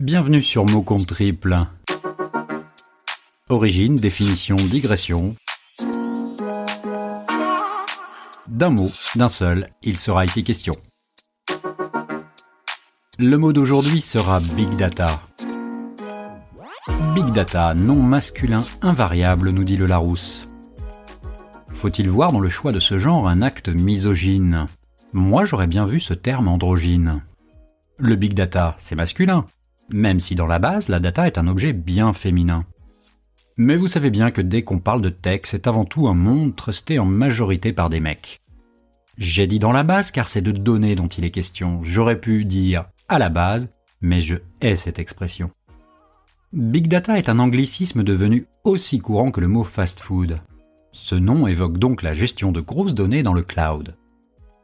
Bienvenue sur Mot Compte Triple. Origine, définition, digression. D'un mot, d'un seul, il sera ici question. Le mot d'aujourd'hui sera Big Data. Big Data, nom masculin invariable, nous dit le Larousse. Faut-il voir dans le choix de ce genre un acte misogyne? Moi j'aurais bien vu ce terme androgyne. Le Big Data, c'est masculin, même si dans la base, la data est un objet bien féminin. Mais vous savez bien que dès qu'on parle de tech, c'est avant tout un monde trusté en majorité par des mecs. J'ai dit dans la base car c'est de données dont il est question. J'aurais pu dire à la base, mais je hais cette expression. Big Data est un anglicisme devenu aussi courant que le mot fast food. Ce nom évoque donc la gestion de grosses données dans le cloud.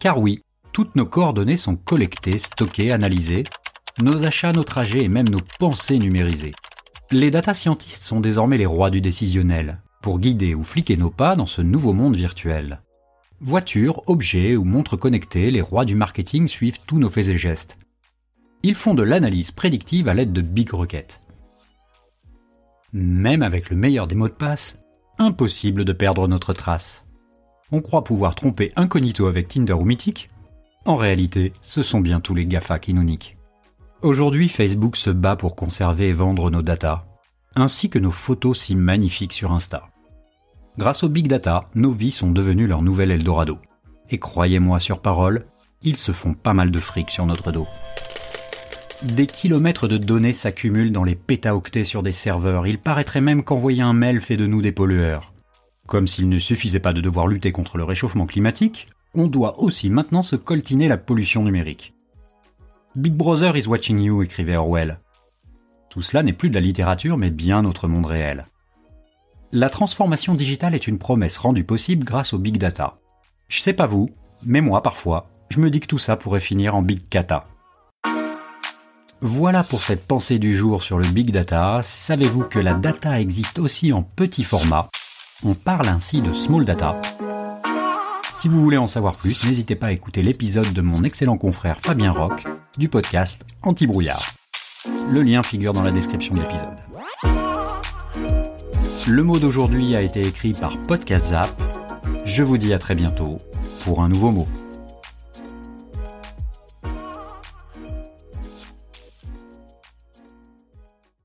Car oui, toutes nos coordonnées sont collectées, stockées, analysées, nos achats, nos trajets et même nos pensées numérisées. Les data scientists sont désormais les rois du décisionnel, pour guider ou fliquer nos pas dans ce nouveau monde virtuel. Voitures, objets ou montres connectées, les rois du marketing suivent tous nos faits et gestes. Ils font de l'analyse prédictive à l'aide de big requêtes. Même avec le meilleur des mots de passe, impossible de perdre notre trace. On croit pouvoir tromper incognito avec Tinder ou Mythique En réalité, ce sont bien tous les GAFA qui nous niquent. Aujourd'hui, Facebook se bat pour conserver et vendre nos datas, ainsi que nos photos si magnifiques sur Insta. Grâce au big data, nos vies sont devenues leur nouvel Eldorado. Et croyez-moi sur parole, ils se font pas mal de fric sur notre dos. Des kilomètres de données s'accumulent dans les pétaoctets sur des serveurs. Il paraîtrait même qu'envoyer un mail fait de nous des pollueurs. Comme s'il ne suffisait pas de devoir lutter contre le réchauffement climatique, on doit aussi maintenant se coltiner la pollution numérique. Big Brother is watching you, écrivait Orwell. Tout cela n'est plus de la littérature, mais bien notre monde réel. La transformation digitale est une promesse rendue possible grâce au big data. Je sais pas vous, mais moi parfois, je me dis que tout ça pourrait finir en big cata. Voilà pour cette pensée du jour sur le big data. Savez-vous que la data existe aussi en petit format? On parle ainsi de small data. Si vous voulez en savoir plus, n'hésitez pas à écouter l'épisode de mon excellent confrère Fabien Roch du podcast Anti-Brouillard. Le lien figure dans la description de l'épisode. Le mot d'aujourd'hui a été écrit par Podcast Zap. Je vous dis à très bientôt pour un nouveau mot.